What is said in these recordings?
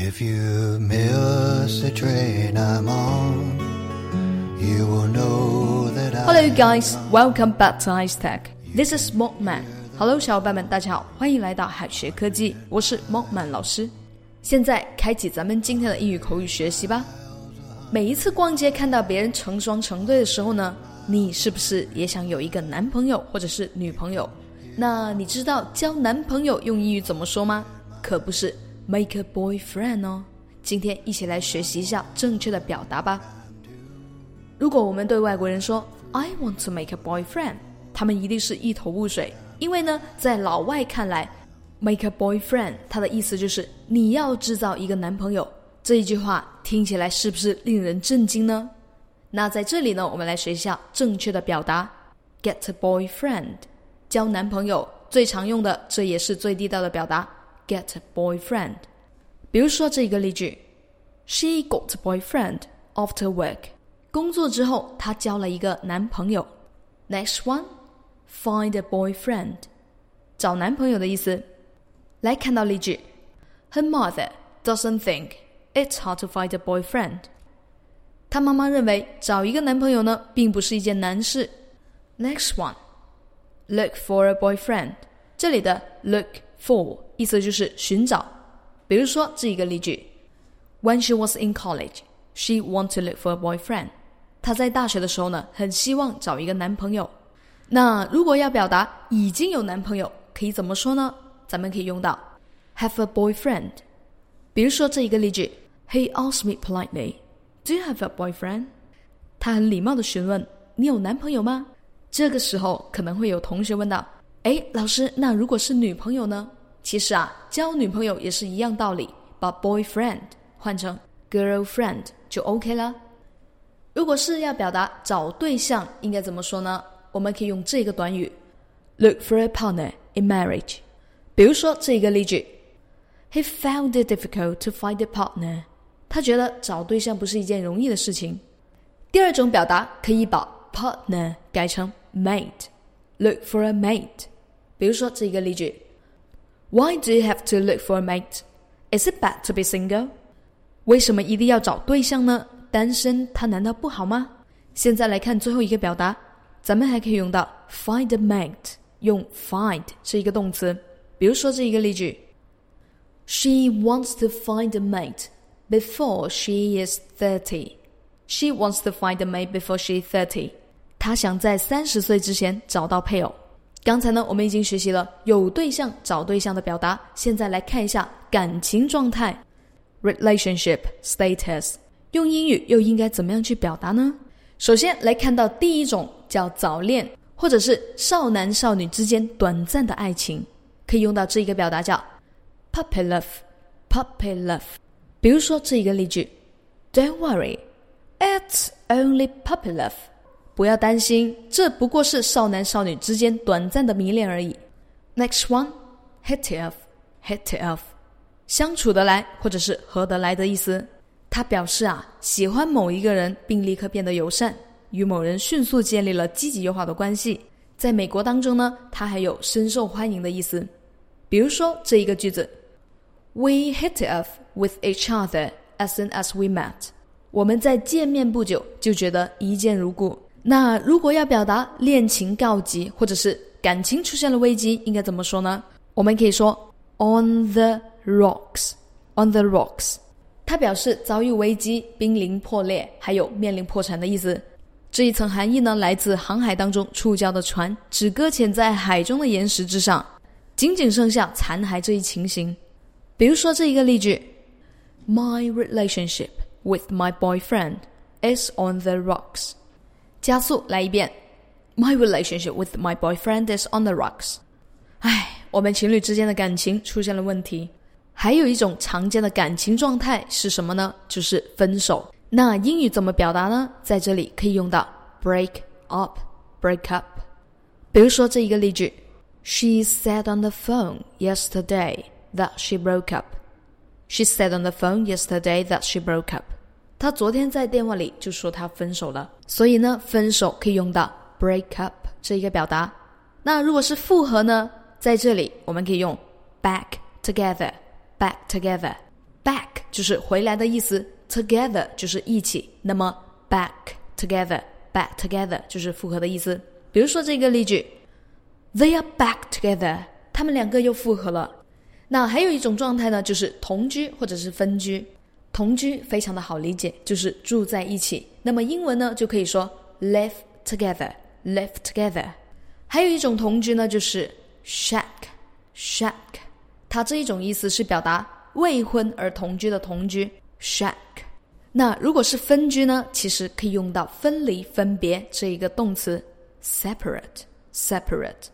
If you miss the train I'm on, you will know that I. Hello, guys. Welcome back to Ice Tech. This is Mockman. Hello，小伙伴们，大家好，欢迎来到海学科技，我是 Mockman 老师。现在开启咱们今天的英语口语学习吧。每一次逛街看到别人成双成对的时候呢，你是不是也想有一个男朋友或者是女朋友？那你知道交男朋友用英语怎么说吗？可不是 make a boyfriend 哦。今天一起来学习一下正确的表达吧。如果我们对外国人说 I want to make a boyfriend，他们一定是一头雾水，因为呢，在老外看来，make a boyfriend 它的意思就是你要制造一个男朋友。这一句话听起来是不是令人震惊呢？那在这里呢，我们来学一下正确的表达：get a boyfriend。交男朋友最常用的，这也是最地道的表达 ，get a boyfriend。比如说这一个例句：She got a boyfriend after work。工作之后，她交了一个男朋友。Next one，find a boyfriend，找男朋友的意思。来看到例句：Her mother doesn't think it's hard to find a boyfriend。她妈妈认为找一个男朋友呢，并不是一件难事。Next one。Look for a boyfriend，这里的 look for 意思就是寻找。比如说这一个例句：When she was in college, she wanted to look for a boyfriend。她在大学的时候呢，很希望找一个男朋友。那如果要表达已经有男朋友，可以怎么说呢？咱们可以用到 have a boyfriend。比如说这一个例句：He asked me politely, "Do you have a boyfriend?" 他很礼貌的询问：“你有男朋友吗？”这个时候可能会有同学问到：“哎，老师，那如果是女朋友呢？”其实啊，交女朋友也是一样道理，把 boyfriend 换成 girlfriend 就 OK 了。如果是要表达找对象，应该怎么说呢？我们可以用这个短语 look for a partner in marriage。比如说这一个例句：He found it difficult to find a partner。他觉得找对象不是一件容易的事情。第二种表达可以把 partner 改成 mate mate，look for a mate。比如说这个例句：Why do you have to look for a mate? Is it bad to be single? 为什么一定要找对象呢？单身他难道不好吗？现在来看最后一个表达，咱们还可以用到 find a mate，用 find 是一个动词。比如说这一个例句：She wants to find a mate before she is thirty. She wants to find a mate before she is thirty. 他想在三十岁之前找到配偶。刚才呢，我们已经学习了有对象、找对象的表达。现在来看一下感情状态 （relationship status），用英语又应该怎么样去表达呢？首先来看到第一种叫早恋，或者是少男少女之间短暂的爱情，可以用到这一个表达叫 puppy love。puppy love。比如说这一个例句：Don't worry, it's only puppy love。不要担心，这不过是少男少女之间短暂的迷恋而已。Next one, hit it off, hit it off，相处得来或者是合得来的意思。他表示啊，喜欢某一个人，并立刻变得友善，与某人迅速建立了积极友好的关系。在美国当中呢，它还有深受欢迎的意思。比如说这一个句子：We hit it off with each other as soon as we met。我们在见面不久就觉得一见如故。那如果要表达恋情告急，或者是感情出现了危机，应该怎么说呢？我们可以说 on the rocks，on the rocks，它表示遭遇危机、濒临破裂，还有面临破产的意思。这一层含义呢，来自航海当中触礁的船只搁浅在海中的岩石之上，仅仅剩下残骸这一情形。比如说这一个例句：My relationship with my boyfriend is on the rocks。加速来一遍，My relationship with my boyfriend is on the rocks。唉，我们情侣之间的感情出现了问题。还有一种常见的感情状态是什么呢？就是分手。那英语怎么表达呢？在这里可以用到 break up，break up。比如说这一个例句：She said on the phone yesterday that she broke up. She said on the phone yesterday that she broke up. 他昨天在电话里就说他分手了，所以呢，分手可以用到 break up 这一个表达。那如果是复合呢，在这里我们可以用 back together，back together，back 就是回来的意思，together 就是一起，那么 back together，back together 就是复合的意思。比如说这个例句，They are back together，他们两个又复合了。那还有一种状态呢，就是同居或者是分居。同居非常的好理解，就是住在一起。那么英文呢就可以说 live together，live together。还有一种同居呢，就是 shack，shack。它这一种意思是表达未婚而同居的同居 shack。那如果是分居呢，其实可以用到分离、分别这一个动词 separate，separate。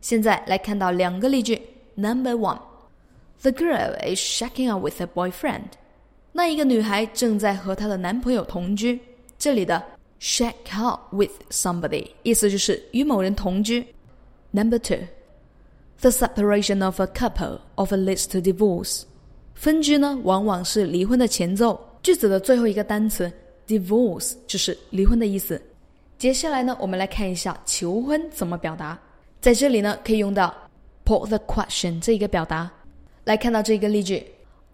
现在来看到两个例句，Number one，The girl is shacking up with her boyfriend。那一个女孩正在和她的男朋友同居。这里的 shack out with somebody 意思就是与某人同居。Number two, the separation of a couple of a leads to divorce。分居呢，往往是离婚的前奏。句子的最后一个单词 divorce 就是离婚的意思。接下来呢，我们来看一下求婚怎么表达。在这里呢，可以用到 put the question 这一个表达。来看到这个例句。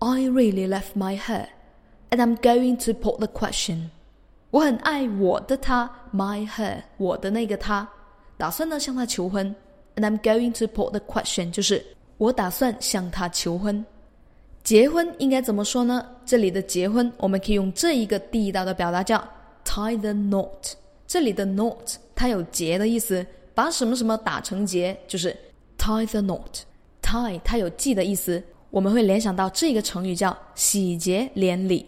I really love my her, and I'm going to put the question. 我很爱我的他，my her，我的那个他，打算呢向他求婚。And I'm going to put the question，就是我打算向他求婚。结婚应该怎么说呢？这里的结婚，我们可以用这一个地道的表达叫 tie the knot。这里的 knot 它有结的意思，把什么什么打成结，就是 tie the knot。tie 它有系的意思。我们会联想到这个成语叫喜结连理。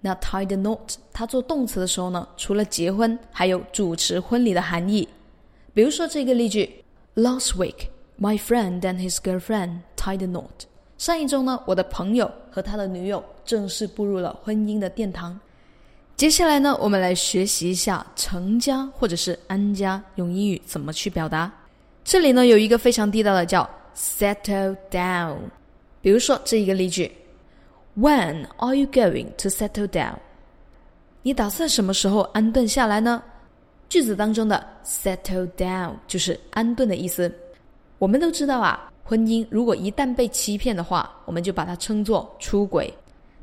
那 tie the knot，它做动词的时候呢，除了结婚，还有主持婚礼的含义。比如说这个例句：Last week, my friend and his girlfriend tied the knot。上一周呢，我的朋友和他的女友正式步入了婚姻的殿堂。接下来呢，我们来学习一下成家或者是安家用英语怎么去表达。这里呢有一个非常地道的叫 settle down。比如说这一个例句：When are you going to settle down？你打算什么时候安顿下来呢？句子当中的 settle down 就是安顿的意思。我们都知道啊，婚姻如果一旦被欺骗的话，我们就把它称作出轨。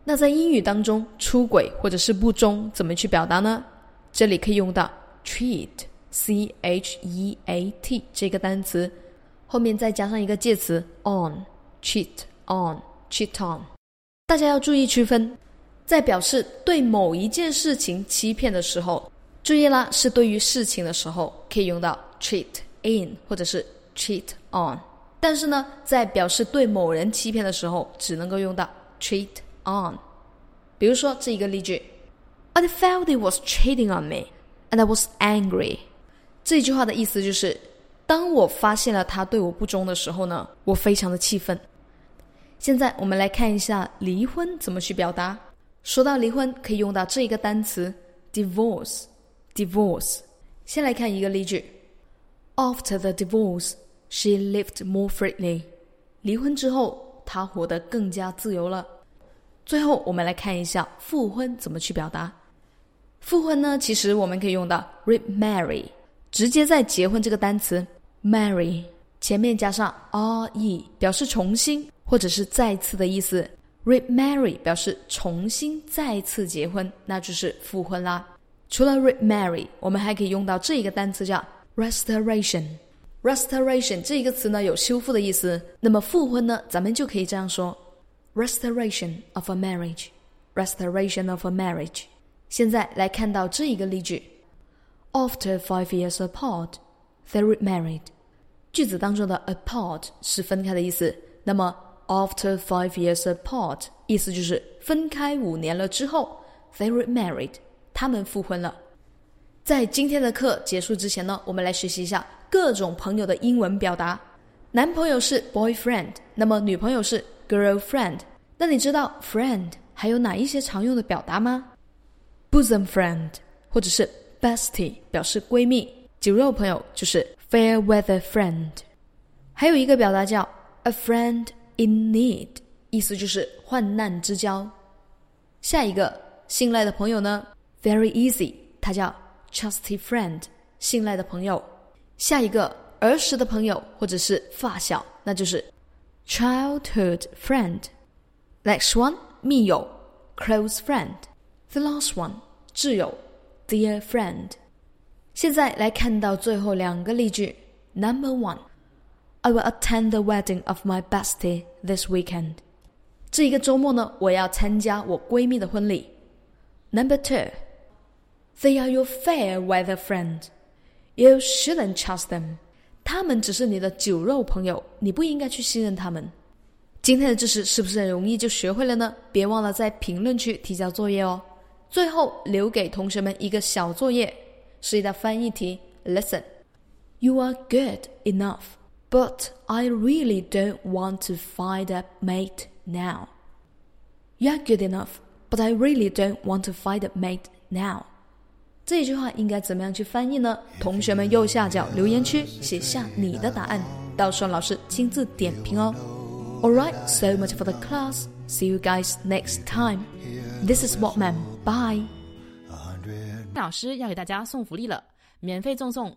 那在英语当中，出轨或者是不忠怎么去表达呢？这里可以用到 cheat，c h e a t 这个单词，后面再加上一个介词 on，cheat。on cheat on，大家要注意区分，在表示对某一件事情欺骗的时候，注意啦，是对于事情的时候可以用到 cheat in 或者是 cheat on，但是呢，在表示对某人欺骗的时候，只能够用到 cheat on。比如说这一个例句，I felt he was cheating on me and I was angry。这句话的意思就是，当我发现了他对我不忠的时候呢，我非常的气愤。现在我们来看一下离婚怎么去表达。说到离婚，可以用到这一个单词 divorce。divorce。先来看一个例句：After the divorce, she lived more freely。离婚之后，她活得更加自由了。最后，我们来看一下复婚怎么去表达。复婚呢，其实我们可以用到 remarry，直接在结婚这个单词 marry 前面加上 re，表示重新。或者是再次的意思，remarry 表示重新再次结婚，那就是复婚啦。除了 remarry，我们还可以用到这一个单词叫 restoration。restoration 这一个词呢有修复的意思，那么复婚呢，咱们就可以这样说：restoration of a marriage。restoration of a marriage。现在来看到这一个例句：After five years apart, they remarried。句子当中的 apart 是分开的意思，那么 After five years apart，意思就是分开五年了之后，they were married，他们复婚了。在今天的课结束之前呢，我们来学习一下各种朋友的英文表达。男朋友是 boyfriend，那么女朋友是 girlfriend。那你知道 friend 还有哪一些常用的表达吗？bosom friend，或者是 bestie，表示闺蜜；酒肉朋友就是 fair weather friend。还有一个表达叫 a friend。In need，意思就是患难之交。下一个信赖的朋友呢？Very easy，他叫 trusty friend，信赖的朋友。下一个儿时的朋友或者是发小，那就是 childhood friend。Next one 密友，close friend。The last one，挚友，dear friend。现在来看到最后两个例句。Number one one，I will attend the wedding of my bestie this weekend。这一个周末呢，我要参加我闺蜜的婚礼。Number two，They are your fair weather friend。You shouldn't trust them。他们只是你的酒肉朋友，你不应该去信任他们。今天的知识是不是很容易就学会了呢？别忘了在评论区提交作业哦。最后留给同学们一个小作业，是一道翻译题。Listen, you are good enough, but I really don't want to find a mate now. You are good enough, but I really don't want to find a mate now. 这句话应该怎么样去翻译呢？同学们右下角留言区写下你的答案，到时候老师亲自点评哦。Alright, so much for the class. See you guys next time. This is Walkman. Bye. 老师要给大家送福利了，免费赠送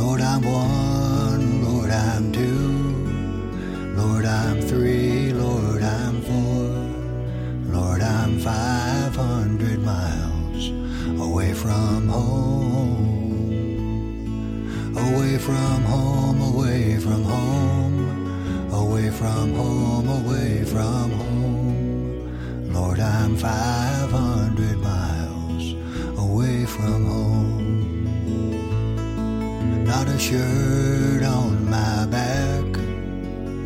Lord, I'm one, Lord, I'm two, Lord, I'm three, Lord, I'm four, Lord, I'm 500 miles away from home, away from home, away from home, away from home, away from home. Lord, I'm 500 shirt on my back,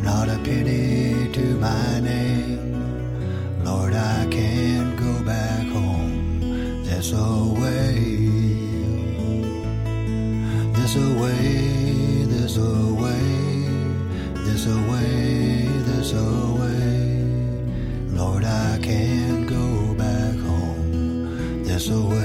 not a penny to my name. Lord, I can't go back home this away. This away, this away, this away, this away. Lord, I can't go back home this away. If